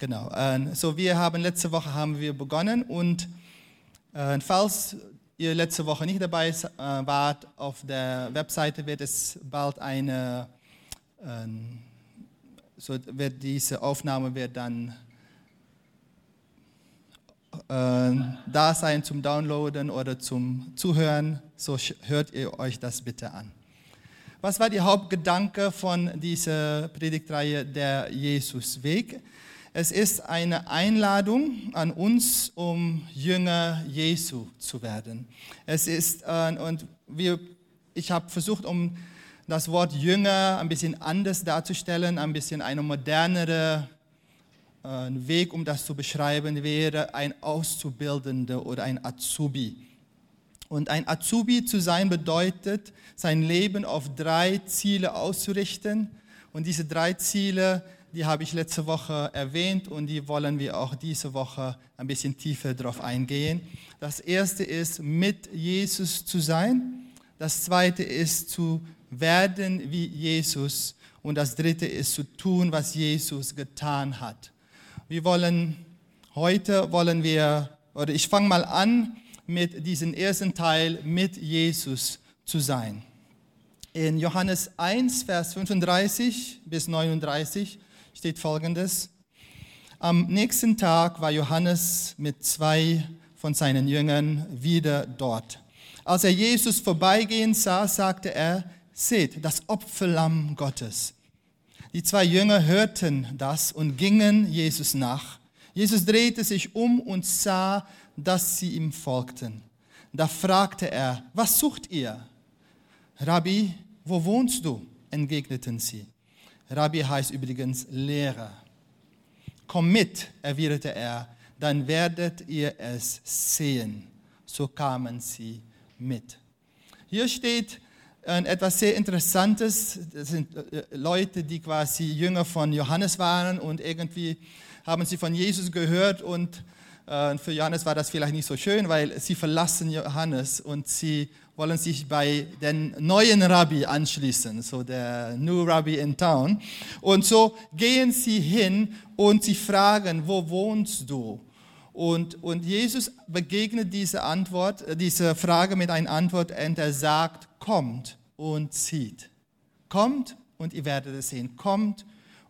Genau. Äh, so wir haben letzte Woche haben wir begonnen und äh, falls ihr letzte Woche nicht dabei äh, wart, auf der Webseite wird es bald eine, ähm, so wird diese Aufnahme wird dann äh, da sein zum Downloaden oder zum Zuhören. So hört ihr euch das bitte an. Was war der Hauptgedanke von dieser Predigtreihe der Jesusweg? Es ist eine Einladung an uns, um Jünger Jesu zu werden. Es ist, äh, und wir, ich habe versucht, um das Wort Jünger ein bisschen anders darzustellen, ein bisschen eine modernere äh, Weg, um das zu beschreiben, wäre ein Auszubildender oder ein Azubi. Und ein Azubi zu sein bedeutet, sein Leben auf drei Ziele auszurichten. Und diese drei Ziele die habe ich letzte Woche erwähnt und die wollen wir auch diese Woche ein bisschen tiefer darauf eingehen. Das erste ist, mit Jesus zu sein. Das zweite ist, zu werden wie Jesus. Und das dritte ist, zu tun, was Jesus getan hat. Wir wollen, heute wollen wir, oder ich fange mal an mit diesem ersten Teil, mit Jesus zu sein. In Johannes 1, Vers 35 bis 39 steht folgendes. Am nächsten Tag war Johannes mit zwei von seinen Jüngern wieder dort. Als er Jesus vorbeigehen sah, sagte er, seht, das Opferlamm Gottes. Die zwei Jünger hörten das und gingen Jesus nach. Jesus drehte sich um und sah, dass sie ihm folgten. Da fragte er, was sucht ihr? Rabbi, wo wohnst du? entgegneten sie. Rabbi heißt übrigens Lehrer. Komm mit, erwiderte er, dann werdet ihr es sehen. So kamen sie mit. Hier steht äh, etwas sehr Interessantes. Das sind äh, Leute, die quasi Jünger von Johannes waren und irgendwie haben sie von Jesus gehört und äh, für Johannes war das vielleicht nicht so schön, weil sie verlassen Johannes und sie wollen sich bei den neuen Rabbi anschließen, so der New Rabbi in Town. Und so gehen sie hin und sie fragen, wo wohnst du? Und, und Jesus begegnet diese Antwort, äh, diese Frage mit einer Antwort und er sagt, kommt und zieht. Kommt und ihr werdet es sehen. Kommt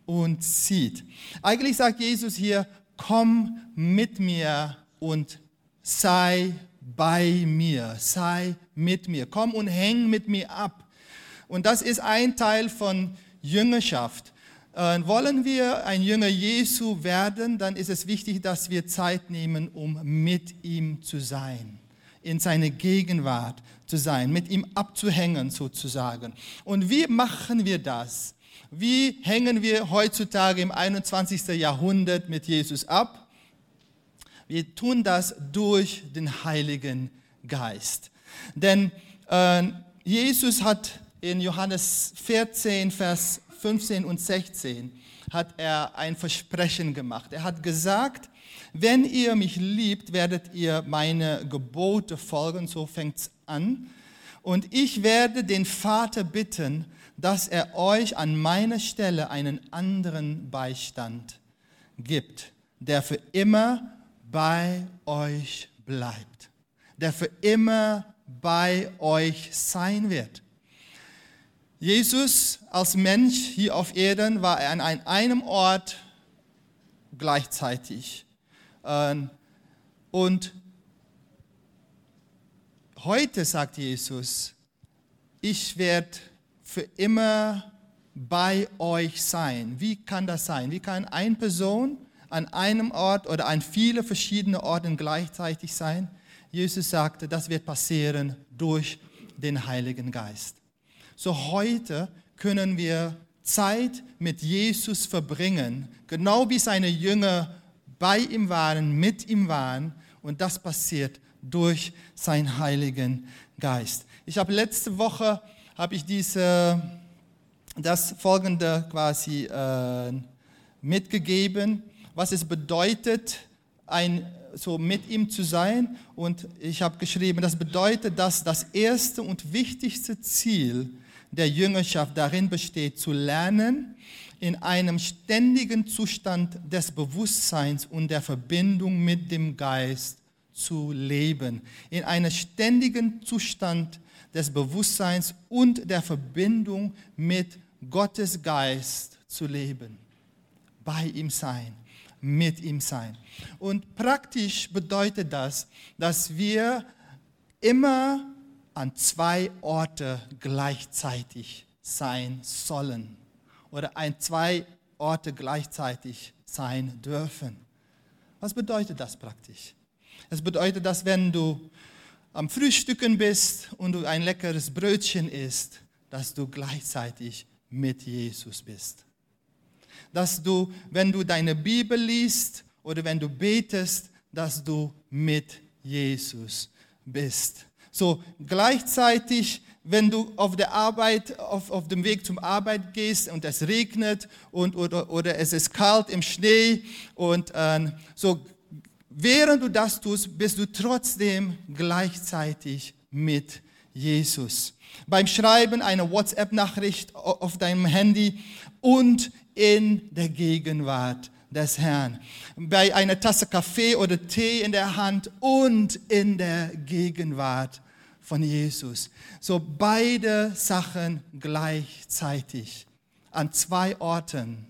und zieht. Eigentlich sagt Jesus hier, komm mit mir und sei bei mir, sei mit mir, komm und häng mit mir ab. Und das ist ein Teil von Jüngerschaft. Äh, wollen wir ein Jünger Jesu werden, dann ist es wichtig, dass wir Zeit nehmen, um mit ihm zu sein, in seine Gegenwart zu sein, mit ihm abzuhängen sozusagen. Und wie machen wir das? Wie hängen wir heutzutage im 21. Jahrhundert mit Jesus ab? Wir tun das durch den Heiligen Geist. Denn äh, Jesus hat in Johannes 14, Vers 15 und 16 hat er ein Versprechen gemacht. Er hat gesagt, wenn ihr mich liebt, werdet ihr meine Gebote folgen, so fängt es an. Und ich werde den Vater bitten, dass er euch an meiner Stelle einen anderen Beistand gibt, der für immer bei euch bleibt, der für immer bei euch sein wird. Jesus als Mensch hier auf Erden war an einem Ort gleichzeitig. Ähm, und heute sagt Jesus, ich werde für immer bei euch sein. Wie kann das sein? Wie kann eine Person an einem Ort oder an viele verschiedene Orten gleichzeitig sein. Jesus sagte, das wird passieren durch den Heiligen Geist. So heute können wir Zeit mit Jesus verbringen, genau wie seine Jünger bei ihm waren, mit ihm waren. Und das passiert durch seinen Heiligen Geist. Ich habe letzte Woche habe ich diese, das folgende quasi äh, mitgegeben was es bedeutet, ein, so mit ihm zu sein. Und ich habe geschrieben, das bedeutet, dass das erste und wichtigste Ziel der Jüngerschaft darin besteht, zu lernen, in einem ständigen Zustand des Bewusstseins und der Verbindung mit dem Geist zu leben. In einem ständigen Zustand des Bewusstseins und der Verbindung mit Gottes Geist zu leben. Bei ihm sein, mit ihm sein. Und praktisch bedeutet das, dass wir immer an zwei Orte gleichzeitig sein sollen oder an zwei Orte gleichzeitig sein dürfen. Was bedeutet das praktisch? Es bedeutet, dass wenn du am Frühstücken bist und du ein leckeres Brötchen isst, dass du gleichzeitig mit Jesus bist. Dass du, wenn du deine Bibel liest oder wenn du betest, dass du mit Jesus bist. So gleichzeitig, wenn du auf der Arbeit, auf, auf dem Weg zum Arbeit gehst und es regnet und, oder, oder es ist kalt im Schnee und äh, so, während du das tust, bist du trotzdem gleichzeitig mit Jesus. Beim Schreiben einer WhatsApp-Nachricht auf deinem Handy und in der Gegenwart des Herrn. Bei einer Tasse Kaffee oder Tee in der Hand und in der Gegenwart von Jesus. So beide Sachen gleichzeitig an zwei Orten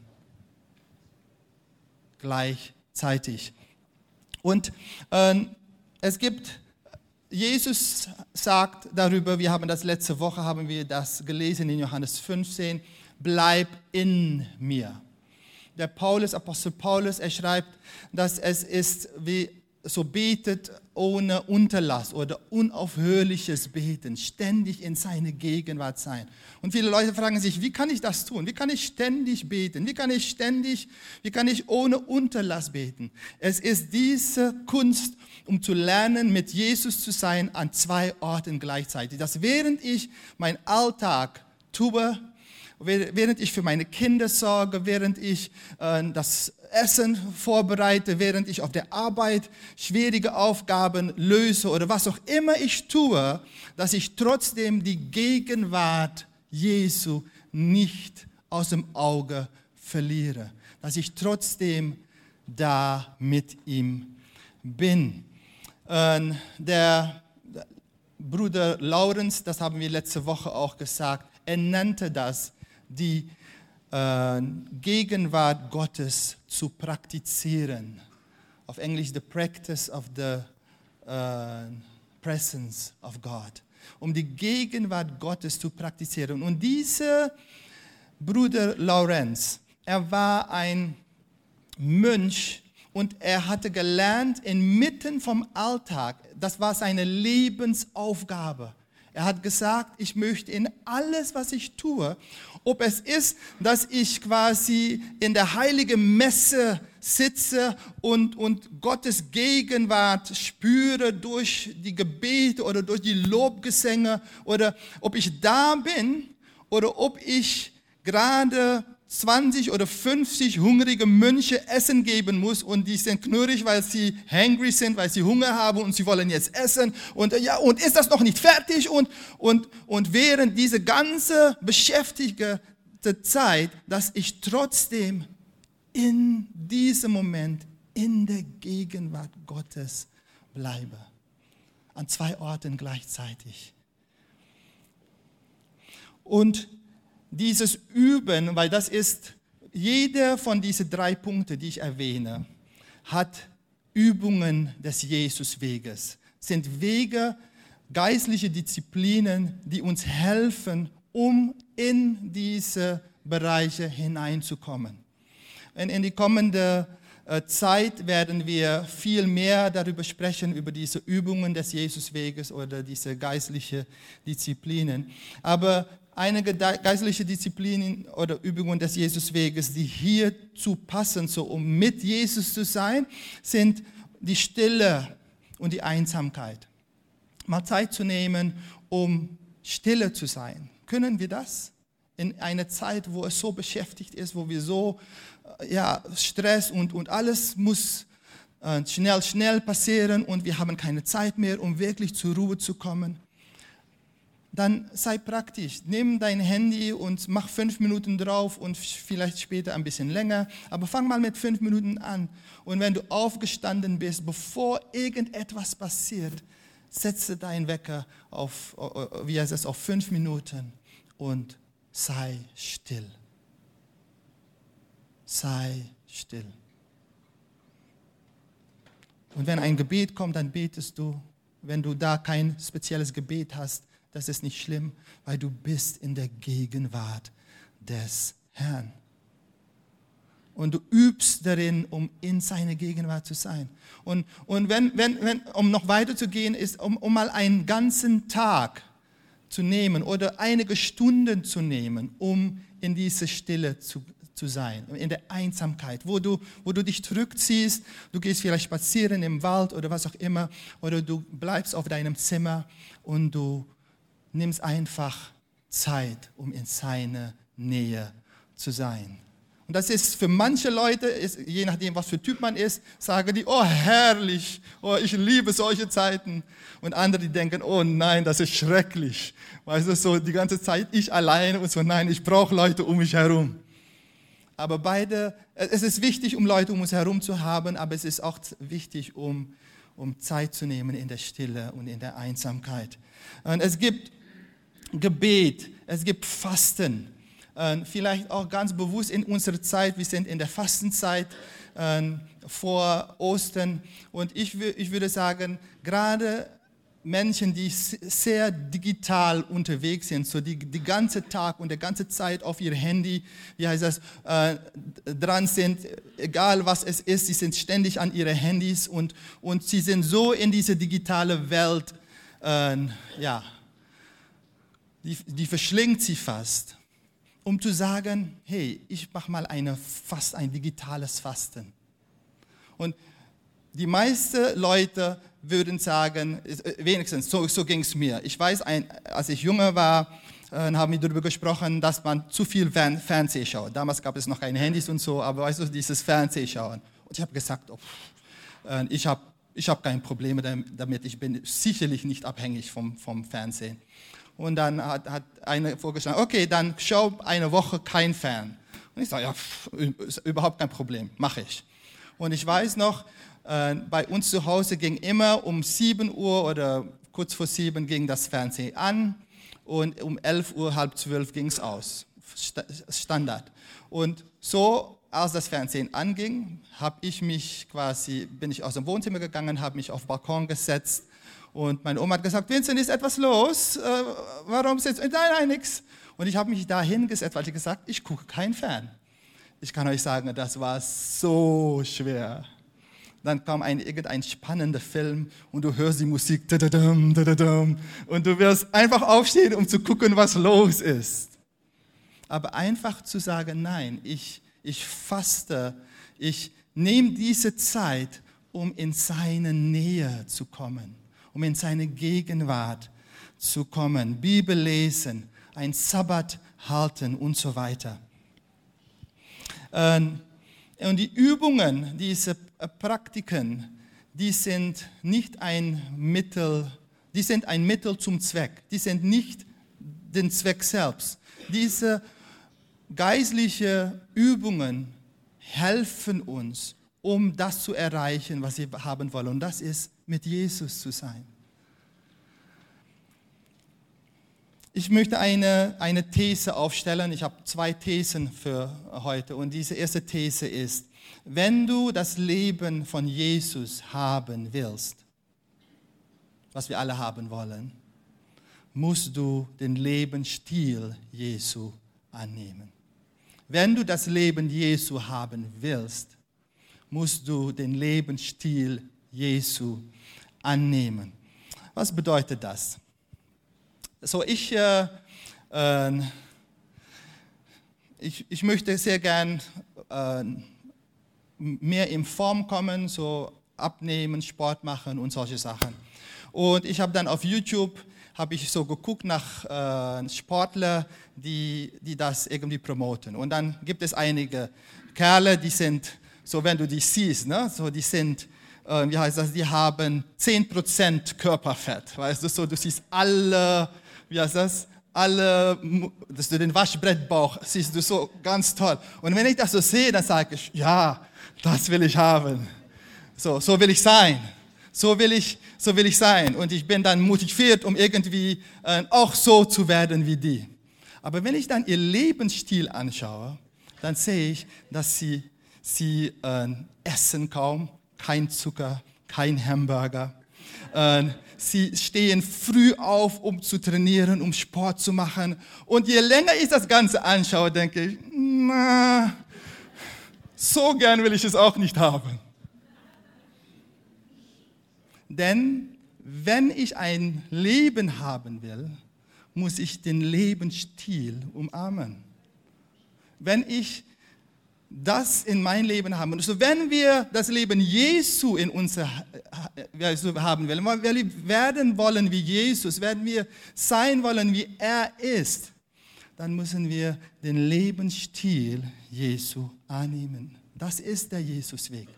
gleichzeitig. Und äh, es gibt, Jesus sagt darüber, wir haben das letzte Woche, haben wir das gelesen in Johannes 15, bleib in mir der Paulus, Apostel Paulus, er schreibt, dass es ist wie so betet ohne Unterlass oder unaufhörliches Beten, ständig in seine Gegenwart sein. Und viele Leute fragen sich, wie kann ich das tun? Wie kann ich ständig beten? Wie kann ich ständig, wie kann ich ohne Unterlass beten? Es ist diese Kunst, um zu lernen, mit Jesus zu sein an zwei Orten gleichzeitig. Dass während ich meinen Alltag tue, während ich für meine Kinder sorge, während ich äh, das Essen vorbereite, während ich auf der Arbeit schwierige Aufgaben löse oder was auch immer ich tue, dass ich trotzdem die Gegenwart Jesu nicht aus dem Auge verliere, dass ich trotzdem da mit ihm bin. Ähm, der Bruder Lawrence, das haben wir letzte Woche auch gesagt, er nannte das die äh, Gegenwart Gottes zu praktizieren. Auf Englisch, the practice of the uh, presence of God. Um die Gegenwart Gottes zu praktizieren. Und dieser Bruder Lorenz, er war ein Mönch und er hatte gelernt, inmitten vom Alltag, das war seine Lebensaufgabe. Er hat gesagt, ich möchte in alles, was ich tue, ob es ist, dass ich quasi in der heiligen Messe sitze und, und Gottes Gegenwart spüre durch die Gebete oder durch die Lobgesänge oder ob ich da bin oder ob ich gerade 20 oder 50 hungrige Mönche Essen geben muss und die sind knurrig, weil sie hungry sind, weil sie Hunger haben und sie wollen jetzt essen und ja, und ist das noch nicht fertig und, und, und während diese ganze beschäftigte Zeit, dass ich trotzdem in diesem Moment in der Gegenwart Gottes bleibe. An zwei Orten gleichzeitig. Und dieses Üben, weil das ist, jeder von diesen drei Punkten, die ich erwähne, hat Übungen des Jesusweges, sind Wege, geistliche Disziplinen, die uns helfen, um in diese Bereiche hineinzukommen. Und in die kommende äh, Zeit werden wir viel mehr darüber sprechen, über diese Übungen des Jesusweges oder diese geistlichen Disziplinen. Aber einige geistliche Disziplinen oder Übungen des Jesusweges, die hierzu passen, so um mit Jesus zu sein, sind die Stille und die Einsamkeit. Mal Zeit zu nehmen, um stille zu sein. Können wir das? In einer Zeit, wo es so beschäftigt ist, wo wir so, äh, ja, Stress und, und alles muss äh, schnell, schnell passieren und wir haben keine Zeit mehr, um wirklich zur Ruhe zu kommen dann sei praktisch. Nimm dein Handy und mach fünf Minuten drauf und vielleicht später ein bisschen länger. Aber fang mal mit fünf Minuten an. Und wenn du aufgestanden bist, bevor irgendetwas passiert, setze deinen Wecker auf, wie heißt es, auf fünf Minuten und sei still. Sei still. Und wenn ein Gebet kommt, dann betest du. Wenn du da kein spezielles Gebet hast, das ist nicht schlimm, weil du bist in der Gegenwart des Herrn. Und du übst darin, um in seine Gegenwart zu sein. Und, und wenn, wenn, wenn, um noch weiter zu gehen, ist, um, um mal einen ganzen Tag zu nehmen oder einige Stunden zu nehmen, um in diese Stille zu, zu sein, in der Einsamkeit, wo du, wo du dich zurückziehst, du gehst vielleicht spazieren im Wald oder was auch immer, oder du bleibst auf deinem Zimmer und du nimmst einfach Zeit, um in seine Nähe zu sein. Und das ist für manche Leute, ist, je nachdem, was für Typ man ist, sagen die, oh herrlich, oh ich liebe solche Zeiten. Und andere, die denken, oh nein, das ist schrecklich. Weißt du, so die ganze Zeit ich alleine und so, nein, ich brauche Leute um mich herum. Aber beide, es ist wichtig, um Leute um uns herum zu haben, aber es ist auch wichtig, um, um Zeit zu nehmen in der Stille und in der Einsamkeit. Und es gibt Gebet, es gibt Fasten. Vielleicht auch ganz bewusst in unserer Zeit, wir sind in der Fastenzeit vor Ostern. Und ich, würde sagen, gerade Menschen, die sehr digital unterwegs sind, so die, die ganze Tag und die ganze Zeit auf ihr Handy, wie heißt das, äh, dran sind, egal was es ist, sie sind ständig an ihre Handys und, und sie sind so in diese digitale Welt, äh, ja, die, die verschlingt sie fast, um zu sagen, hey, ich mache mal eine, fast ein digitales Fasten. Und die meisten Leute würden sagen, äh, wenigstens so, so ging es mir. Ich weiß, ein, als ich jünger war, äh, haben wir darüber gesprochen, dass man zu viel Fern Fernseh schaut. Damals gab es noch keine Handys und so, aber weißt du, dieses Fernsehschauen. Und ich habe gesagt, oh, äh, ich habe ich hab keine Probleme damit, ich bin sicherlich nicht abhängig vom, vom Fernsehen. Und dann hat, hat eine vorgeschlagen, okay, dann schau eine Woche kein Fern. Und ich sage, ja, pff, überhaupt kein Problem, mache ich. Und ich weiß noch, äh, bei uns zu Hause ging immer um 7 Uhr oder kurz vor 7 ging das Fernsehen an und um 11 Uhr, halb 12 ging es aus. Standard. Und so, als das Fernsehen anging, habe ich mich quasi, bin ich aus dem Wohnzimmer gegangen, habe mich auf den Balkon gesetzt und meine Oma hat gesagt, Vincent, ist etwas los? Äh, warum sitzt du? Nein, nein, nichts. Und ich habe mich da hingesetzt, weil ich gesagt ich gucke kein Fern. Ich kann euch sagen, das war so schwer. Dann kam ein, irgendein spannender Film und du hörst die Musik und du wirst einfach aufstehen, um zu gucken, was los ist. Aber einfach zu sagen, nein, ich, ich faste, ich nehme diese Zeit, um in seine Nähe zu kommen um in seine Gegenwart zu kommen, Bibel lesen, ein Sabbat halten und so weiter. Ähm, und die Übungen, diese Praktiken, die sind nicht ein Mittel, die sind ein Mittel zum Zweck. Die sind nicht den Zweck selbst. Diese geistlichen Übungen helfen uns, um das zu erreichen, was wir haben wollen. Und das ist, mit Jesus zu sein. Ich möchte eine, eine These aufstellen. Ich habe zwei Thesen für heute. Und diese erste These ist, wenn du das Leben von Jesus haben willst, was wir alle haben wollen, musst du den Lebensstil Jesu annehmen. Wenn du das Leben Jesu haben willst, musst du den Lebensstil Jesu annehmen. Was bedeutet das? So, ich, äh, äh, ich, ich möchte sehr gern äh, mehr in Form kommen, so abnehmen, Sport machen und solche Sachen. Und ich habe dann auf YouTube habe ich so geguckt nach äh, Sportler, die, die das irgendwie promoten. Und dann gibt es einige Kerle, die sind so wenn du die siehst, ne? so die sind, äh, wie heißt das, die haben 10% Körperfett, weißt du, so du siehst alle wie heißt das? Alle, dass du den Waschbrettbauch siehst du so ganz toll. Und wenn ich das so sehe, dann sage ich, ja, das will ich haben. So, so will ich sein. So will ich, so will ich sein. Und ich bin dann motiviert, um irgendwie äh, auch so zu werden wie die. Aber wenn ich dann ihr Lebensstil anschaue, dann sehe ich, dass sie, sie äh, essen kaum, kein Zucker, kein Hamburger. Äh, sie stehen früh auf, um zu trainieren, um Sport zu machen. Und je länger ich das Ganze anschaue, denke ich, na, so gern will ich es auch nicht haben. Denn wenn ich ein Leben haben will, muss ich den Lebensstil umarmen. Wenn ich das in mein Leben haben. Und so, wenn wir das Leben Jesu in uns haben wollen, wenn wir werden wollen wie Jesus, werden wir sein wollen, wie er ist, dann müssen wir den Lebensstil Jesu annehmen. Das ist der Jesusweg.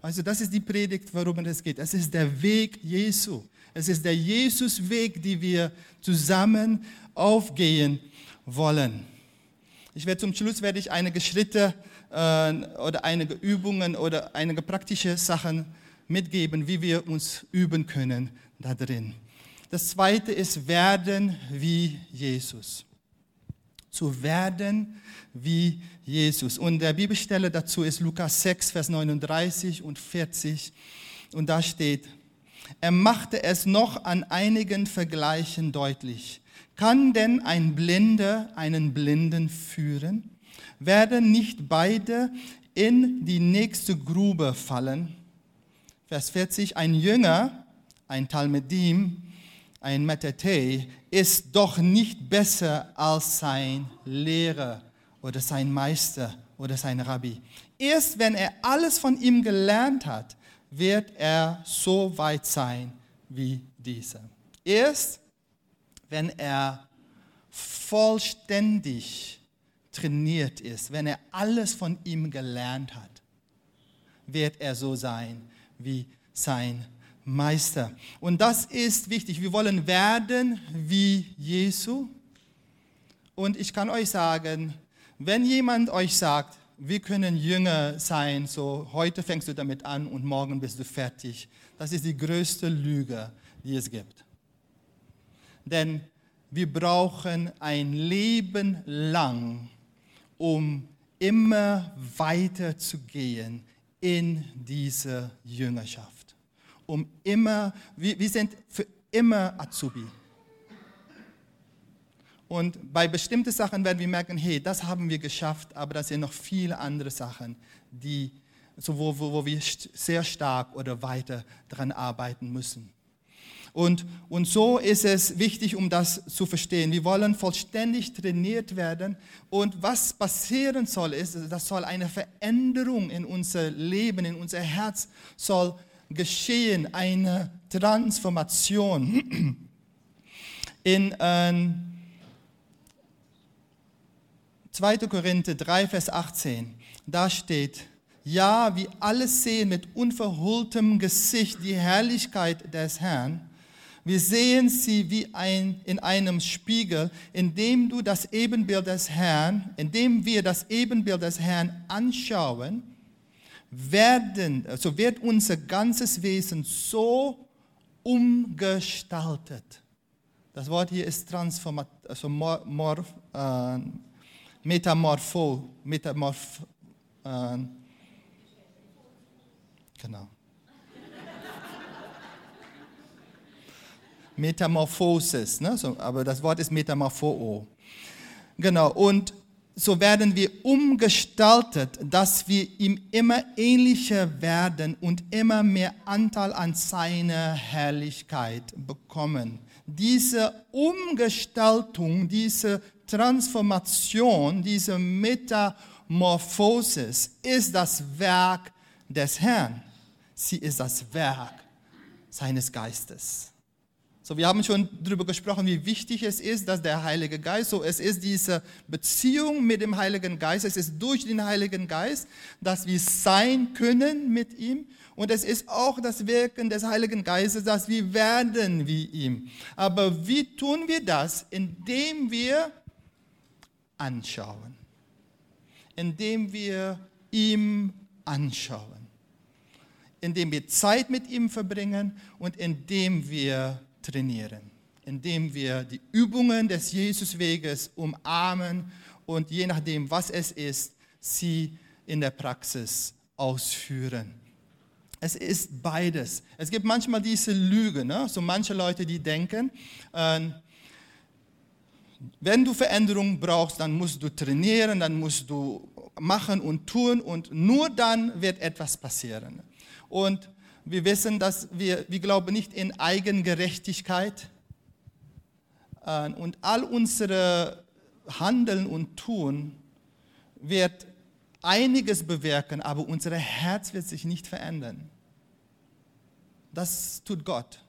Also das ist die Predigt, worum es geht. Es ist der Weg Jesu. Es ist der Jesusweg, den wir zusammen aufgehen wollen. Ich werde zum Schluss werde ich einige Schritte oder einige Übungen oder einige praktische Sachen mitgeben, wie wir uns üben können da drin. Das zweite ist werden wie Jesus. Zu werden wie Jesus. Und der Bibelstelle dazu ist Lukas 6, Vers 39 und 40. Und da steht, er machte es noch an einigen Vergleichen deutlich. Kann denn ein Blinder einen Blinden führen? Werden nicht beide in die nächste Grube fallen? Vers 40, ein Jünger, ein Talmedim, ein Metatei, ist doch nicht besser als sein Lehrer oder sein Meister oder sein Rabbi. Erst wenn er alles von ihm gelernt hat, wird er so weit sein wie dieser. Erst wenn er vollständig trainiert ist, wenn er alles von ihm gelernt hat, wird er so sein wie sein Meister. Und das ist wichtig. Wir wollen werden wie Jesu. Und ich kann euch sagen, wenn jemand euch sagt, wir können Jünger sein, so heute fängst du damit an und morgen bist du fertig, das ist die größte Lüge, die es gibt. Denn wir brauchen ein Leben lang, um immer weiter zu gehen in diese Jüngerschaft. Um immer, wir, wir sind für immer Azubi. Und bei bestimmten Sachen werden wir merken, hey, das haben wir geschafft, aber das sind noch viele andere Sachen, die, so wo, wo, wo wir sehr stark oder weiter daran arbeiten müssen. Und, und so ist es wichtig, um das zu verstehen. Wir wollen vollständig trainiert werden. Und was passieren soll, ist, das soll eine Veränderung in unser Leben, in unser Herz soll geschehen, eine Transformation. In, äh, 2. Korinther 3, Vers 18, da steht, ja, wie alle sehen mit unverhülltem Gesicht die Herrlichkeit des Herrn. Wir sehen sie wie ein, in einem Spiegel, indem du das Ebenbild des Herrn, indem wir das Ebenbild des Herrn anschauen, werden, so wird unser ganzes Wesen so umgestaltet. Das Wort hier ist transformat, also mor, mor, äh, Metamorpho, Metamorph, äh, genau. Metamorphosis, ne? so, aber das Wort ist Metamorpho. Genau, und so werden wir umgestaltet, dass wir ihm immer ähnlicher werden und immer mehr Anteil an seiner Herrlichkeit bekommen. Diese Umgestaltung, diese Transformation, diese Metamorphosis ist das Werk des Herrn. Sie ist das Werk seines Geistes. So, wir haben schon darüber gesprochen, wie wichtig es ist, dass der Heilige Geist, so es ist diese Beziehung mit dem Heiligen Geist, es ist durch den Heiligen Geist, dass wir sein können mit ihm. Und es ist auch das Wirken des Heiligen Geistes, dass wir werden wie ihm. Aber wie tun wir das? Indem wir anschauen. Indem wir ihm anschauen. Indem wir Zeit mit ihm verbringen und indem wir trainieren, indem wir die Übungen des Jesusweges umarmen und je nachdem, was es ist, sie in der Praxis ausführen. Es ist beides. Es gibt manchmal diese Lüge, ne? so manche Leute, die denken, äh, wenn du Veränderung brauchst, dann musst du trainieren, dann musst du machen und tun und nur dann wird etwas passieren. Und wir wissen, dass wir, wir glauben nicht in Eigengerechtigkeit. Äh, und all unsere Handeln und Tun wird einiges bewirken, aber unser Herz wird sich nicht verändern. Das tut Gott.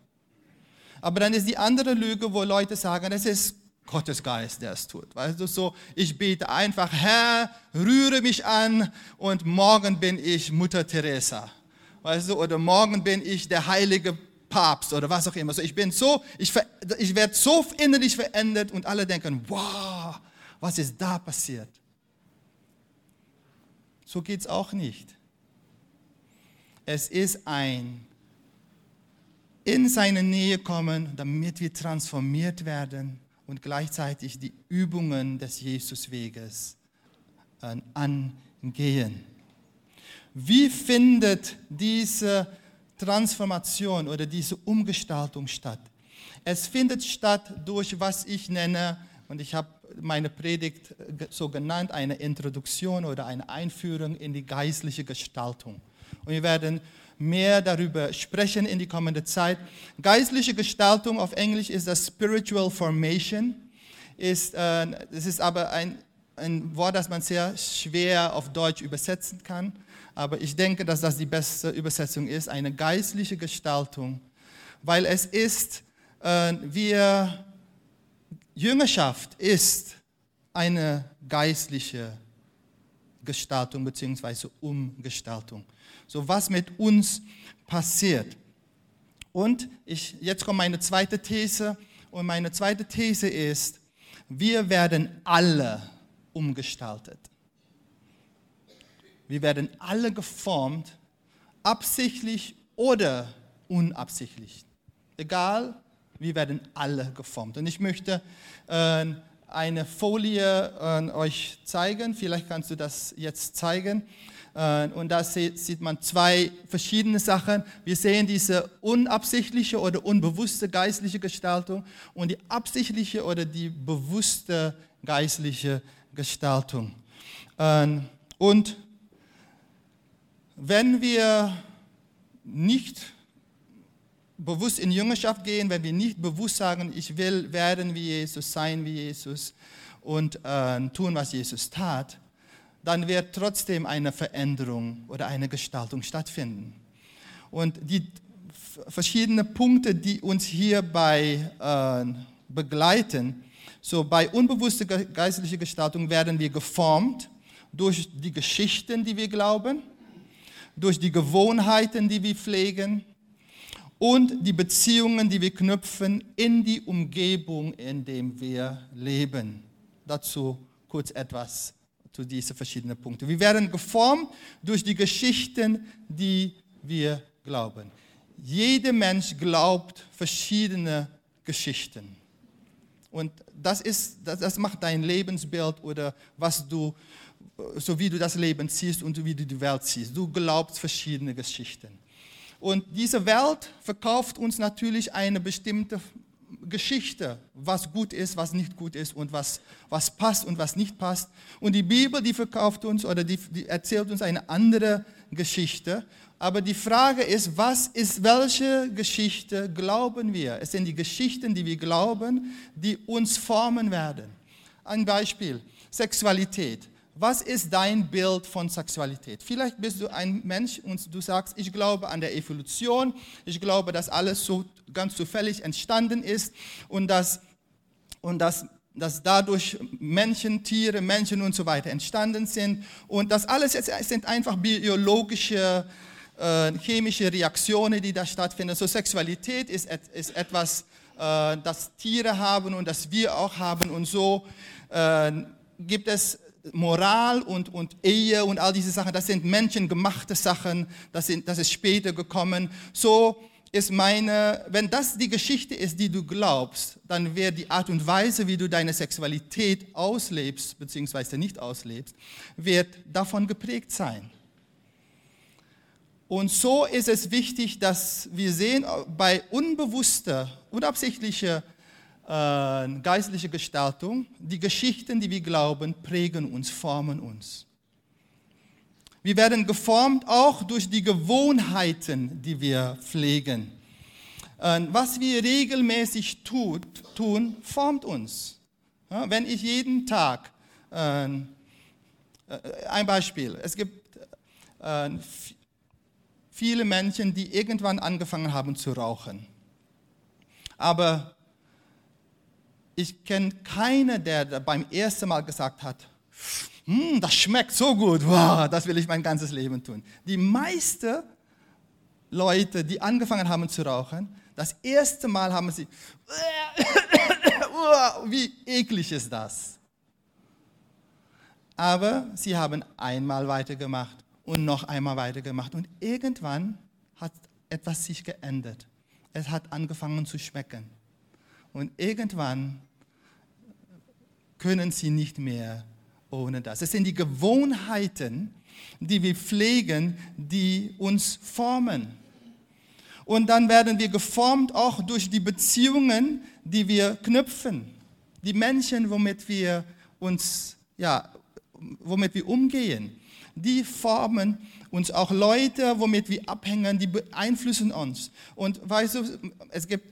Aber dann ist die andere Lüge, wo Leute sagen, es ist Gottes Geist, der es tut. Weißt du, so, ich bete einfach, Herr, rühre mich an und morgen bin ich Mutter Teresa weißt du, oder morgen bin ich der heilige Papst oder was auch immer. So, ich bin so, ich, ich werde so innerlich verändert und alle denken, wow, was ist da passiert? So geht es auch nicht. Es ist ein in seine Nähe kommen, damit wir transformiert werden und gleichzeitig die Übungen des Jesusweges äh, angehen. Wie findet diese Transformation oder diese Umgestaltung statt? Es findet statt durch, was ich nenne, und ich habe meine Predigt so genannt, eine Introduktion oder eine Einführung in die geistliche Gestaltung. Und wir werden mehr darüber sprechen in die kommende Zeit. Geistliche Gestaltung auf Englisch ist das Spiritual Formation. Ist, äh, das ist aber ein, ein Wort, das man sehr schwer auf Deutsch übersetzen kann aber ich denke, dass das die beste Übersetzung ist, eine geistliche Gestaltung, weil es ist, äh, wir, Jüngerschaft ist eine geistliche Gestaltung bzw. Umgestaltung. So was mit uns passiert. Und ich, jetzt kommt meine zweite These und meine zweite These ist, wir werden alle umgestaltet. Wir werden alle geformt, absichtlich oder unabsichtlich. Egal, wir werden alle geformt. Und ich möchte äh, eine Folie äh, euch zeigen. Vielleicht kannst du das jetzt zeigen. Äh, und da sieht man zwei verschiedene Sachen. Wir sehen diese unabsichtliche oder unbewusste geistliche Gestaltung und die absichtliche oder die bewusste geistliche Gestaltung. Ähm, und wenn wir nicht bewusst in Jüngerschaft gehen, wenn wir nicht bewusst sagen, ich will werden wie Jesus, sein wie Jesus und äh, tun, was Jesus tat, dann wird trotzdem eine Veränderung oder eine Gestaltung stattfinden. Und die verschiedenen Punkte, die uns hierbei äh, begleiten, so bei unbewusster geistlicher Gestaltung werden wir geformt durch die Geschichten, die wir glauben durch die Gewohnheiten, die wir pflegen und die Beziehungen, die wir knüpfen in die Umgebung, in der wir leben. Dazu kurz etwas zu diesen verschiedenen Punkten. Wir werden geformt durch die Geschichten, die wir glauben. Jeder Mensch glaubt verschiedene Geschichten. Und das, ist, das, das macht dein Lebensbild oder was du so wie du das Leben siehst und wie du die Welt siehst. Du glaubst verschiedene Geschichten. Und diese Welt verkauft uns natürlich eine bestimmte Geschichte, was gut ist, was nicht gut ist und was, was passt und was nicht passt. Und die Bibel, die verkauft uns oder die, die erzählt uns eine andere Geschichte. Aber die Frage ist, was ist, welche Geschichte glauben wir? Es sind die Geschichten, die wir glauben, die uns formen werden. Ein Beispiel, Sexualität. Was ist dein Bild von Sexualität? Vielleicht bist du ein Mensch und du sagst, ich glaube an der Evolution, ich glaube, dass alles so ganz zufällig entstanden ist und dass, und dass, dass dadurch Menschen, Tiere, Menschen und so weiter entstanden sind. Und das alles sind einfach biologische, äh, chemische Reaktionen, die da stattfinden. So Sexualität ist, ist etwas, äh, das Tiere haben und das wir auch haben. Und so äh, gibt es Moral und, und Ehe und all diese Sachen, das sind menschengemachte Sachen, das, sind, das ist später gekommen. So ist meine, wenn das die Geschichte ist, die du glaubst, dann wird die Art und Weise, wie du deine Sexualität auslebst, beziehungsweise nicht auslebst, wird davon geprägt sein. Und so ist es wichtig, dass wir sehen, bei unbewusster, unabsichtlicher äh, geistliche Gestaltung, die Geschichten, die wir glauben, prägen uns, formen uns. Wir werden geformt auch durch die Gewohnheiten, die wir pflegen. Äh, was wir regelmäßig tut, tun, formt uns. Ja, wenn ich jeden Tag, äh, äh ein Beispiel, es gibt äh, viele Menschen, die irgendwann angefangen haben zu rauchen. Aber ich kenne keinen, der beim ersten Mal gesagt hat, hm, das schmeckt so gut, wow, das will ich mein ganzes Leben tun. Die meisten Leute, die angefangen haben zu rauchen, das erste Mal haben sie, wie eklig ist das? Aber sie haben einmal weitergemacht und noch einmal weitergemacht und irgendwann hat etwas sich geändert. Es hat angefangen zu schmecken. Und irgendwann können sie nicht mehr ohne das. Es sind die Gewohnheiten, die wir pflegen, die uns formen. Und dann werden wir geformt auch durch die Beziehungen, die wir knüpfen. Die Menschen, womit wir uns, ja, womit wir umgehen, die formen uns auch Leute, womit wir abhängen, die beeinflussen uns. Und weißt du, es gibt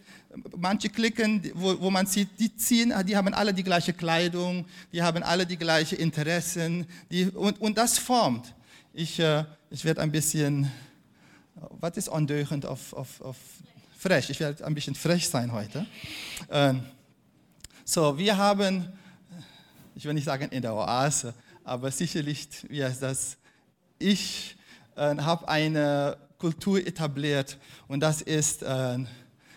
manche Klicken, wo, wo man sieht, die ziehen, die haben alle die gleiche Kleidung, die haben alle die gleichen Interessen die, und, und das formt. Ich, äh, ich werde ein bisschen, was ist ondeugend auf, auf, auf frech? Ich werde ein bisschen frech sein heute. Ähm, so, wir haben, ich will nicht sagen in der Oase, aber sicherlich, wie heißt das, ich äh, habe eine Kultur etabliert und das ist... Äh,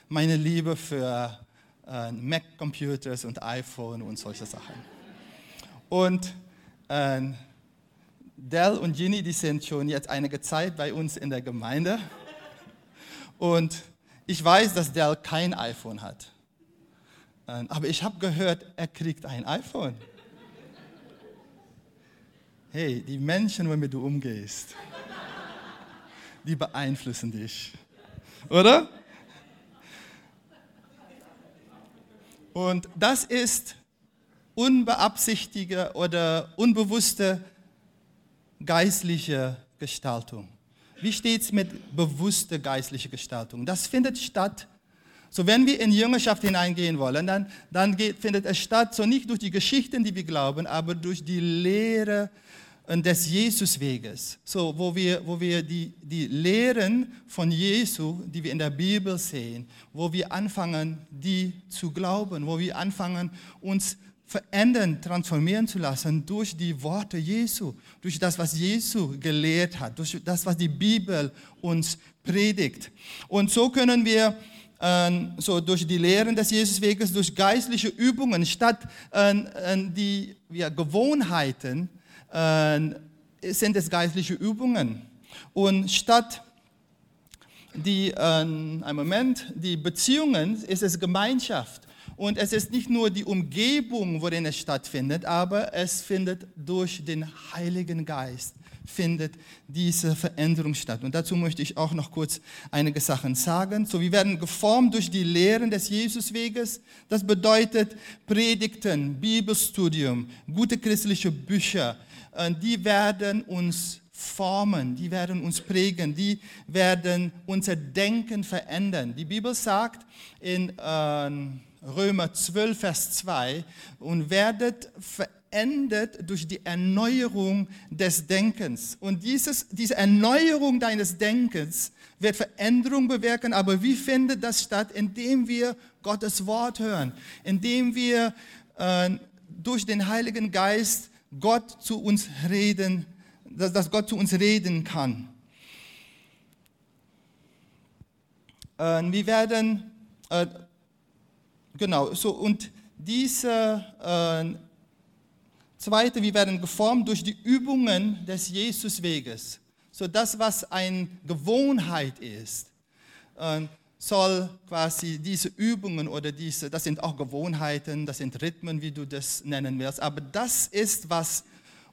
meine Liebe für äh, Mac-Computers und iPhone und solche Sachen. Und äh, Dell und Ginny, die sind schon jetzt einige Zeit bei uns in der Gemeinde. Und ich weiß, dass Dell kein iPhone hat. Äh, aber ich habe gehört, er kriegt ein iPhone. Hey, die Menschen, womit du umgehst, die beeinflussen dich. Oder? Und das ist unbeabsichtigte oder unbewusste geistliche Gestaltung. Wie steht es mit bewusster geistlicher Gestaltung? Das findet statt. So, wenn wir in Jüngerschaft hineingehen wollen, dann, dann geht, findet es statt, so nicht durch die Geschichten, die wir glauben, aber durch die Lehre des Jesusweges, so, wo wir, wo wir die, die Lehren von Jesu, die wir in der Bibel sehen, wo wir anfangen, die zu glauben, wo wir anfangen, uns verändern, transformieren zu lassen durch die Worte Jesu, durch das, was Jesu gelehrt hat, durch das, was die Bibel uns predigt. Und so können wir äh, so durch die Lehren des Jesusweges, durch geistliche Übungen, statt äh, äh, die Gewohnheiten, sind es geistliche Übungen. Und statt die, äh, ein Moment, die Beziehungen, ist es Gemeinschaft. Und es ist nicht nur die Umgebung, worin es stattfindet, aber es findet durch den Heiligen Geist findet diese Veränderung statt. Und dazu möchte ich auch noch kurz einige Sachen sagen. So, wir werden geformt durch die Lehren des Jesusweges. Das bedeutet Predigten, Bibelstudium, gute christliche Bücher, äh, die werden uns formen, die werden uns prägen, die werden unser Denken verändern. Die Bibel sagt in äh, Römer 12, Vers 2, und werdet verändert durch die Erneuerung des Denkens. Und dieses, diese Erneuerung deines Denkens wird Veränderung bewirken, aber wie findet das statt? Indem wir Gottes Wort hören, indem wir äh, durch den Heiligen Geist Gott zu uns reden, dass, dass Gott zu uns reden kann. Äh, wir werden, äh, genau, so und diese äh, zweite, wir werden geformt durch die Übungen des Jesusweges. So das, was eine Gewohnheit ist, äh, soll quasi diese Übungen oder diese, das sind auch Gewohnheiten, das sind Rhythmen, wie du das nennen willst, aber das ist, was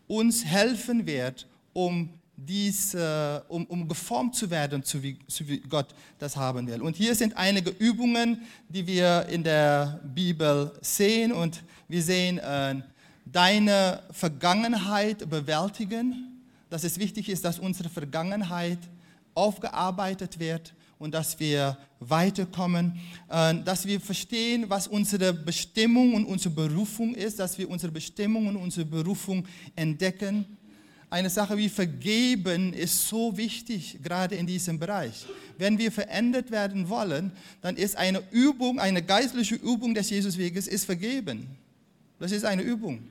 uns helfen wird, um dies, um, um geformt zu werden, so wie, so wie Gott das haben will. Und hier sind einige Übungen, die wir in der Bibel sehen. Und wir sehen äh, deine Vergangenheit bewältigen. Dass es wichtig ist, dass unsere Vergangenheit aufgearbeitet wird und dass wir weiterkommen, äh, dass wir verstehen, was unsere Bestimmung und unsere Berufung ist, dass wir unsere Bestimmung und unsere Berufung entdecken eine Sache wie Vergeben ist so wichtig, gerade in diesem Bereich. Wenn wir verändert werden wollen, dann ist eine Übung, eine geistliche Übung des Jesusweges, ist Vergeben. Das ist eine Übung.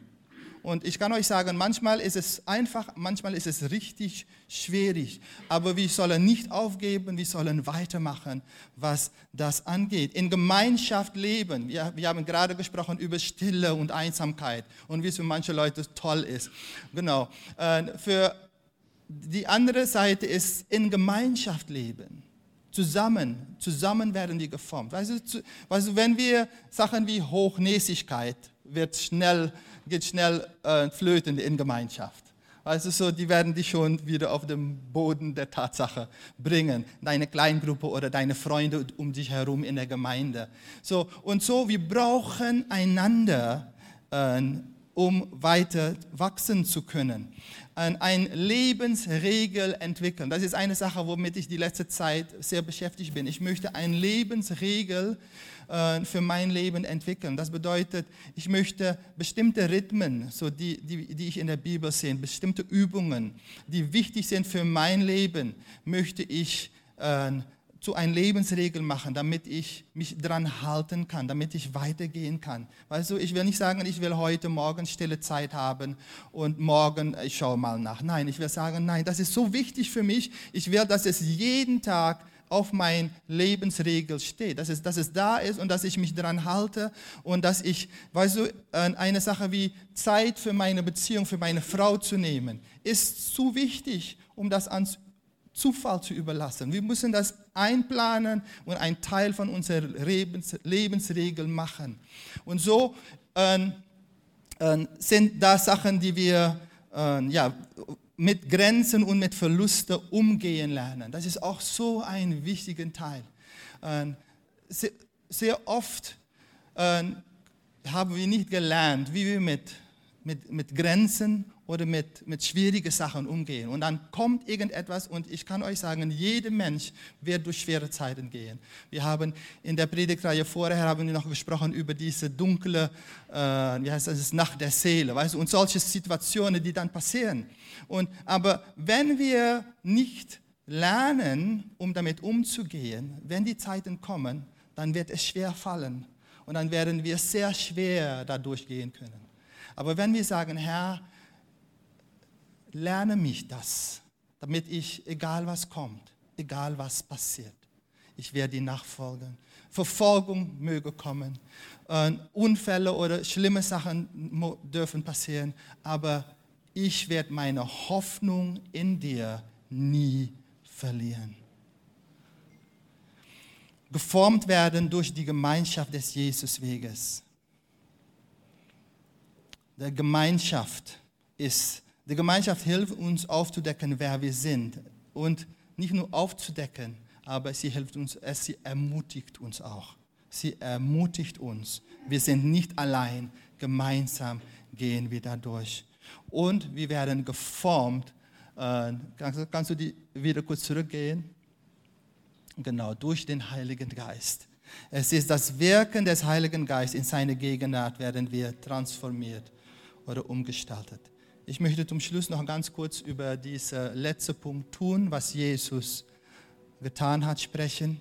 Und ich kann euch sagen, manchmal ist es einfach, manchmal ist es richtig schwierig. Aber wir sollen nicht aufgeben, wir sollen weitermachen, was das angeht. In Gemeinschaft leben. Wir, wir haben gerade gesprochen über Stille und Einsamkeit und wie es für manche Leute toll ist. Genau. Äh, für die andere Seite ist in Gemeinschaft leben zusammen, zusammen werden die geformt. Weißt du, weißt du, wenn wir Sachen wie Hochnäsigkeit wird schnell geht schnell äh, flöten in Gemeinschaft. Also so, die werden dich schon wieder auf den Boden der Tatsache bringen. Deine Kleingruppe oder deine Freunde um dich herum in der Gemeinde. So, und so, wir brauchen einander, äh, um weiter wachsen zu können. Ein Lebensregel entwickeln. Das ist eine Sache, womit ich die letzte Zeit sehr beschäftigt bin. Ich möchte eine Lebensregel äh, für mein Leben entwickeln. Das bedeutet, ich möchte bestimmte Rhythmen, so die, die, die ich in der Bibel sehe, bestimmte Übungen, die wichtig sind für mein Leben, möchte ich äh, zu einer Lebensregel machen, damit ich mich dran halten kann, damit ich weitergehen kann. Weißt du, ich will nicht sagen, ich will heute Morgen stille Zeit haben und morgen, ich schaue mal nach. Nein, ich will sagen, nein, das ist so wichtig für mich. Ich will, dass es jeden Tag auf mein Lebensregel steht, dass es, dass es da ist und dass ich mich daran halte und dass ich, weißt du, eine Sache wie Zeit für meine Beziehung, für meine Frau zu nehmen, ist zu wichtig, um das ans Zufall zu überlassen. Wir müssen das einplanen und ein Teil von unserer Lebens Lebensregel machen. Und so äh, äh, sind da Sachen, die wir äh, ja, mit Grenzen und mit Verlusten umgehen lernen. Das ist auch so ein wichtiger Teil. Ähm, sehr oft ähm, haben wir nicht gelernt, wie wir mit, mit, mit Grenzen oder mit, mit schwierigen Sachen umgehen. Und dann kommt irgendetwas und ich kann euch sagen, jeder Mensch wird durch schwere Zeiten gehen. Wir haben in der Predigtreihe vorher haben wir noch gesprochen über diese dunkle, äh, wie heißt das, Nacht der Seele, weißt du, und solche Situationen, die dann passieren. Und, aber wenn wir nicht lernen, um damit umzugehen, wenn die Zeiten kommen, dann wird es schwer fallen und dann werden wir sehr schwer da durchgehen können. Aber wenn wir sagen, Herr, lerne mich das, damit ich, egal was kommt, egal was passiert, ich werde die nachfolgen. Verfolgung möge kommen, äh, Unfälle oder schlimme Sachen dürfen passieren, aber ich werde meine Hoffnung in dir nie verlieren. Geformt werden durch die Gemeinschaft des Jesusweges. Der Gemeinschaft ist die Gemeinschaft hilft uns aufzudecken, wer wir sind. Und nicht nur aufzudecken, aber sie hilft uns, sie ermutigt uns auch. Sie ermutigt uns. Wir sind nicht allein, gemeinsam gehen wir dadurch. Und wir werden geformt. Äh, kannst, du die wieder kurz zurückgehen? Genau, durch den Heiligen Geist. Es ist das Wirken des Heiligen Geistes in seine Gegenwart werden wir transformiert oder umgestaltet. Ich möchte zum Schluss noch ganz kurz über diesen letzten Punkt tun, was Jesus getan hat, sprechen.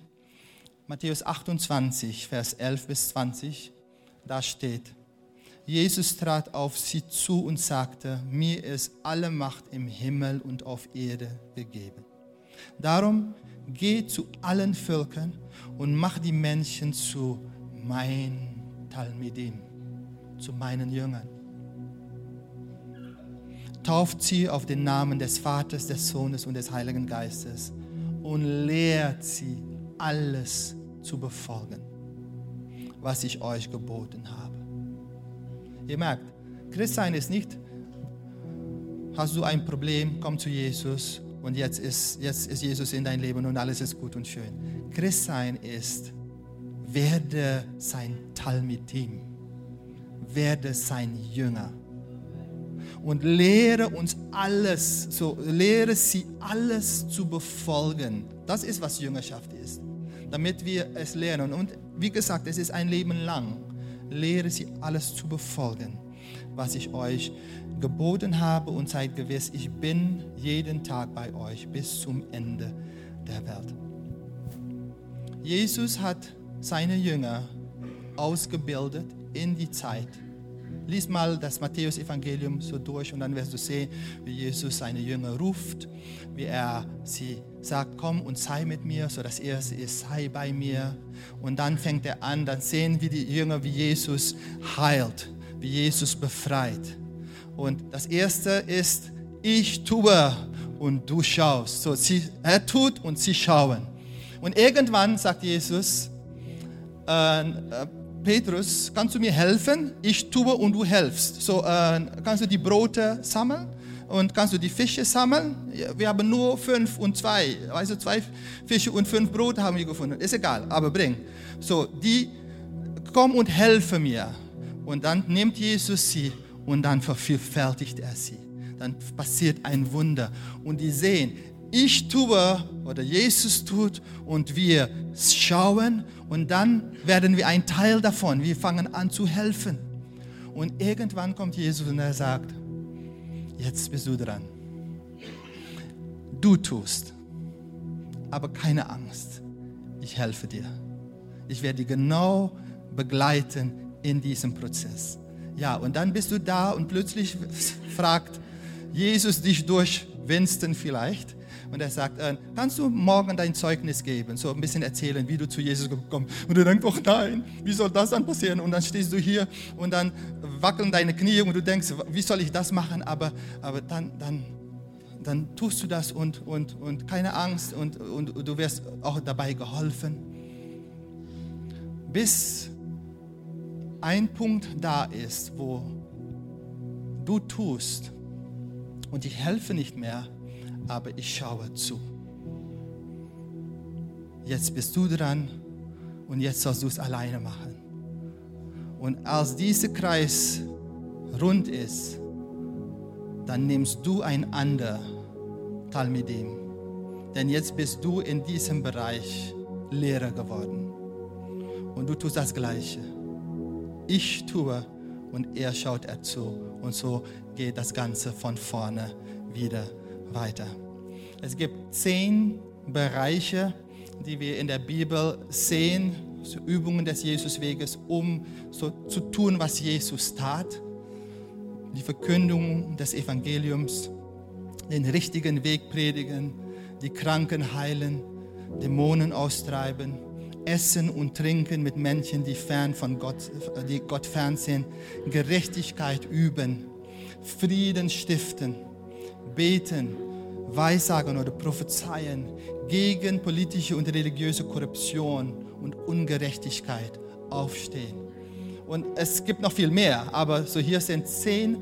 Matthäus 28, Vers 11 bis 20, da steht, Jesus trat auf sie zu und sagte, mir ist alle Macht im Himmel und auf Erde gegeben. Darum geh zu allen Völkern und mach die Menschen zu mein Talmidim, zu meinen Jüngern. Tauft sie auf den Namen des Vaters, des Sohnes und des Heiligen Geistes und lehrt sie alles zu befolgen, was ich euch geboten habe. Ihr merkt, Christsein ist nicht, hast du ein Problem, komm zu Jesus und jetzt ist, jetzt ist Jesus in dein Leben und alles ist gut und schön. Christsein ist, werde sein Talmidim, werde sein Jünger und lehre uns alles, so lehre sie alles zu befolgen. Das ist, was Jüngerschaft ist, damit wir es lernen. Und wie gesagt, es ist ein Leben lang. Lehre sie alles zu befolgen, was ich euch geboten habe und seid gewiss, ich bin jeden Tag bei euch bis zum Ende der Welt. Jesus hat seine Jünger ausgebildet in die Zeit Lies mal das Matthäus-Evangelium so durch und dann wirst du sehen, wie Jesus seine Jünger ruft, wie er sie sagt, komm und sei mit mir. So das erste ist, sei bei mir. Und dann fängt er an, dann sehen wir die Jünger, wie Jesus heilt, wie Jesus befreit. Und das erste ist, ich tue und du schaust. So, sie, er tut und sie schauen. Und irgendwann sagt Jesus, äh, äh Petrus, kannst du mir helfen? Ich tue und du helfst. So, äh, kannst du die Brote sammeln und kannst du die Fische sammeln? Wir haben nur fünf und zwei, also zwei Fische und fünf Brote haben wir gefunden. Ist egal, aber bring. So, die komm und helfe mir. Und dann nimmt Jesus sie und dann vervielfältigt er sie. Dann passiert ein Wunder. Und die sehen, ich tue oder Jesus tut und wir schauen und dann werden wir ein Teil davon. Wir fangen an zu helfen. Und irgendwann kommt Jesus und er sagt, jetzt bist du dran. Du tust, aber keine Angst. Ich helfe dir. Ich werde dich genau begleiten in diesem Prozess. Ja, und dann bist du da und plötzlich fragt Jesus dich durch Winston vielleicht, und er sagt, äh, kannst du morgen dein Zeugnis geben, so ein bisschen erzählen, wie du zu Jesus gekommen bist. Und er denkt, oh nein, wie soll das dann passieren? Und dann stehst du hier und dann wackeln deine Knie und du denkst, wie soll ich das machen? Aber, aber dann, dann, dann tust du das und, und, und keine Angst und, und du wirst auch dabei geholfen. Bis ein Punkt da ist, wo du tust und ich helfe nicht mehr, aber ich schaue zu. Jetzt bist du dran und jetzt sollst du es alleine machen. Und als dieser Kreis rund ist, dann nimmst du ein ander Talmidim. Denn jetzt bist du in diesem Bereich Lehrer geworden. Und du tust das Gleiche. Ich tue und er schaut er zu. Und so geht das Ganze von vorne wieder weiter. Es gibt zehn Bereiche, die wir in der Bibel sehen, Übungen des Jesusweges, um so zu tun, was Jesus tat. Die Verkündung des Evangeliums, den richtigen Weg predigen, die Kranken heilen, Dämonen austreiben, essen und trinken mit Menschen, die fern von Gott, die Gott fern sind, Gerechtigkeit üben, Frieden stiften, beten, Weissagen oder Prophezeien gegen politische und religiöse Korruption und Ungerechtigkeit aufstehen. Und es gibt noch viel mehr, aber so hier sind zehn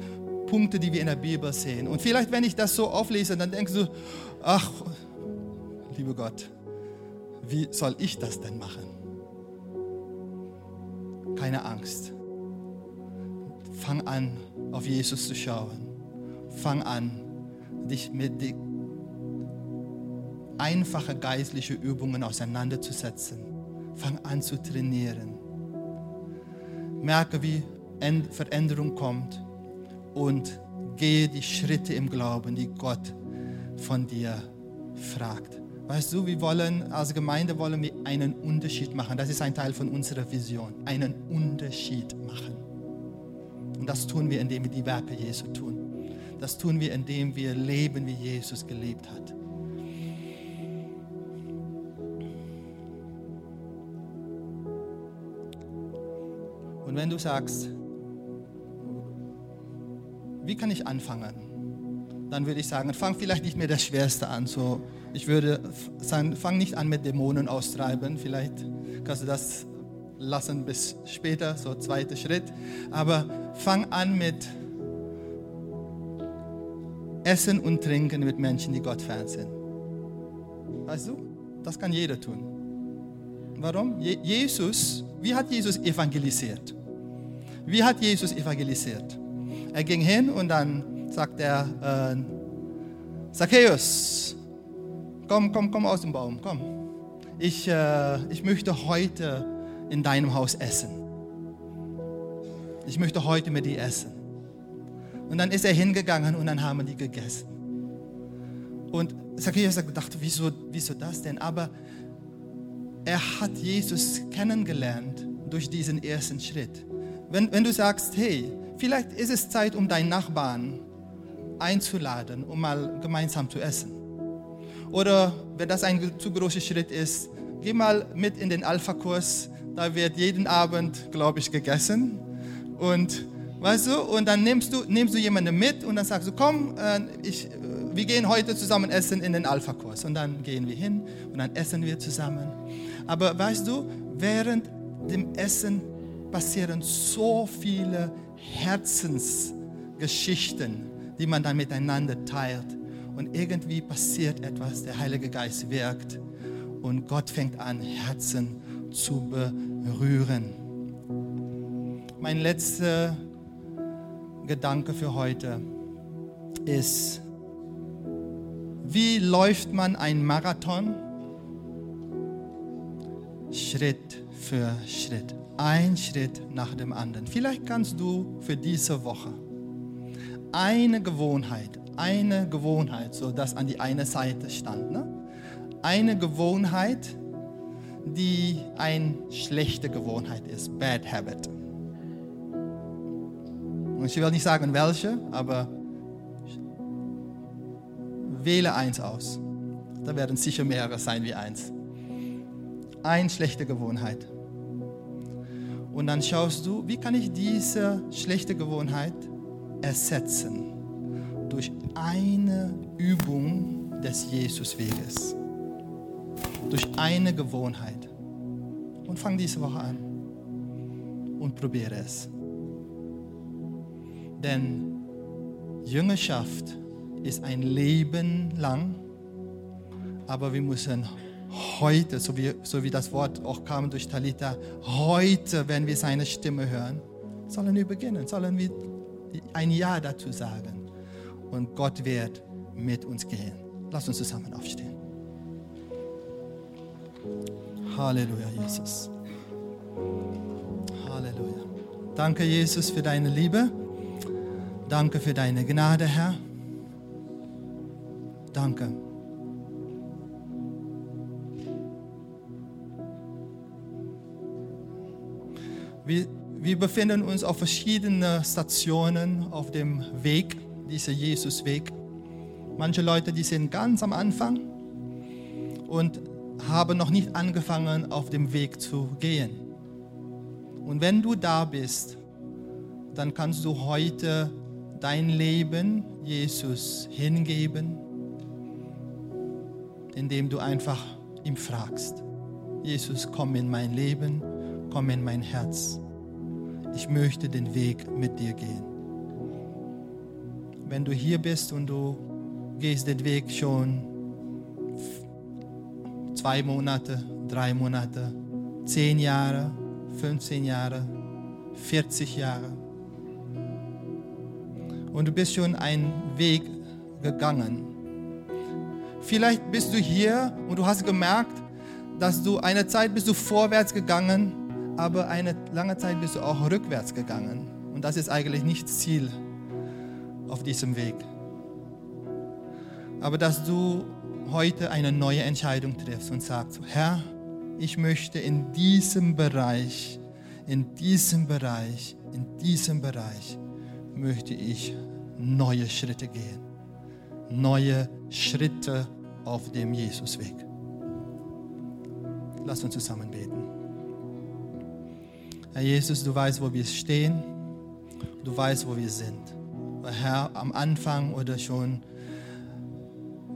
Punkte, die wir in der Bibel sehen. Und vielleicht, wenn ich das so auflese, dann denkst du, ach, lieber Gott, wie soll ich das denn machen? Keine Angst. Fang an, auf Jesus zu schauen. Fang an, dich mit einfache geistliche Übungen auseinanderzusetzen. Fang an zu trainieren. Merke, wie Veränderung kommt und gehe die Schritte im Glauben, die Gott von dir fragt. Weißt du, wir wollen als Gemeinde wollen wir einen Unterschied machen. Das ist ein Teil von unserer Vision. Einen Unterschied machen. Und das tun wir, indem wir die Werke Jesu tun. Das tun wir, indem wir leben, wie Jesus gelebt hat. Und wenn du sagst, wie kann ich anfangen? Dann würde ich sagen, fang vielleicht nicht mit der Schwerste an. So, ich würde sagen, fang nicht an mit Dämonen austreiben. Vielleicht kannst du das lassen bis später, so zweiter Schritt. Aber fang an mit Essen und Trinken mit Menschen, die Gott fern sind. Weißt du, das kann jeder tun. Warum? Jesus, wie hat Jesus evangelisiert? Wie hat Jesus evangelisiert? Er ging hin und dann sagt er, äh, Zacchaeus, komm, komm, komm aus dem Baum, komm. Ich, äh, ich möchte heute in deinem Haus essen. Ich möchte heute mit dir essen. Und dann ist er hingegangen und dann haben die gegessen. Und Zacchaeus hat gedacht, wieso, wieso das denn? Aber er hat Jesus kennengelernt durch diesen ersten Schritt. Wenn, wenn du sagst, hey, vielleicht ist es Zeit, um deinen Nachbarn einzuladen, um mal gemeinsam zu essen. Oder wenn das ein zu großer Schritt ist, geh mal mit in den Alpha-Kurs. Da wird jeden Abend, glaube ich, gegessen. Und weißt du, und dann nimmst du, nimmst du jemanden mit und dann sagst du, komm, äh, ich, wir gehen heute zusammen essen in den Alpha-Kurs. Und dann gehen wir hin und dann essen wir zusammen. Aber weißt du, während dem Essen passieren so viele Herzensgeschichten, die man dann miteinander teilt. Und irgendwie passiert etwas, der Heilige Geist wirkt und Gott fängt an, Herzen zu berühren. Mein letzter Gedanke für heute ist, wie läuft man ein Marathon? Schritt für Schritt ein Schritt nach dem anderen. Vielleicht kannst du für diese Woche eine Gewohnheit, eine Gewohnheit, so dass an die eine Seite stand, ne? eine Gewohnheit, die eine schlechte Gewohnheit ist, bad habit. Und ich will nicht sagen welche, aber wähle eins aus. Da werden sicher mehrere sein wie eins. Eine schlechte Gewohnheit. Und dann schaust du, wie kann ich diese schlechte Gewohnheit ersetzen durch eine Übung des Jesusweges. Durch eine Gewohnheit. Und fang diese Woche an und probiere es. Denn Jüngerschaft ist ein Leben lang, aber wir müssen heute, so wie, so wie das Wort auch kam durch Talita, heute, wenn wir seine Stimme hören, sollen wir beginnen, sollen wir ein Ja dazu sagen. Und Gott wird mit uns gehen. Lass uns zusammen aufstehen. Halleluja, Jesus. Halleluja. Danke, Jesus, für deine Liebe. Danke für deine Gnade, Herr. Danke. Wir, wir befinden uns auf verschiedenen Stationen auf dem Weg, dieser Jesusweg. Manche Leute, die sind ganz am Anfang und haben noch nicht angefangen, auf dem Weg zu gehen. Und wenn du da bist, dann kannst du heute dein Leben Jesus hingeben, indem du einfach ihm fragst, Jesus, komm in mein Leben komm in mein Herz. Ich möchte den Weg mit dir gehen. Wenn du hier bist und du gehst den Weg schon zwei Monate, drei Monate, zehn Jahre, 15 Jahre, 40 Jahre. Und du bist schon einen Weg gegangen. Vielleicht bist du hier und du hast gemerkt, dass du eine Zeit bist du vorwärts gegangen aber eine lange Zeit bist du auch rückwärts gegangen. Und das ist eigentlich nicht Ziel auf diesem Weg. Aber dass du heute eine neue Entscheidung triffst und sagst, Herr, ich möchte in diesem Bereich, in diesem Bereich, in diesem Bereich, möchte ich neue Schritte gehen. Neue Schritte auf dem Jesusweg. Lass uns zusammen beten. Herr Jesus, du weißt, wo wir stehen. Du weißt, wo wir sind. Herr, am Anfang oder schon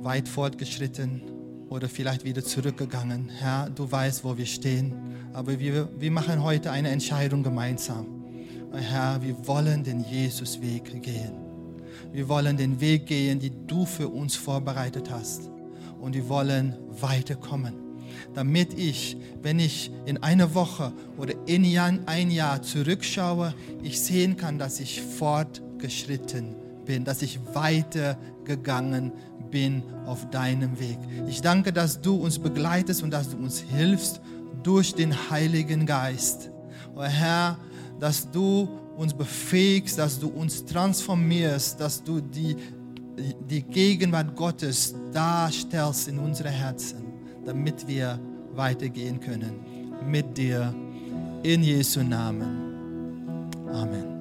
weit fortgeschritten oder vielleicht wieder zurückgegangen. Herr, du weißt, wo wir stehen. Aber wir, wir machen heute eine Entscheidung gemeinsam. Herr, wir wollen den Jesusweg gehen. Wir wollen den Weg gehen, den du für uns vorbereitet hast. Und wir wollen weiterkommen, damit ich, wenn ich in einer Woche oder in ein Jahr zurückschaue, ich sehen kann, dass ich fortgeschritten bin, dass ich weitergegangen bin auf deinem Weg. Ich danke, dass du uns begleitest und dass du uns hilfst durch den Heiligen Geist. Oh Herr, dass du uns befähigst, dass du uns transformierst, dass du die, die Gegenwart Gottes darstellst in unsere Herzen, damit wir weitergehen können mit dir. In Jesu Namen. Amen.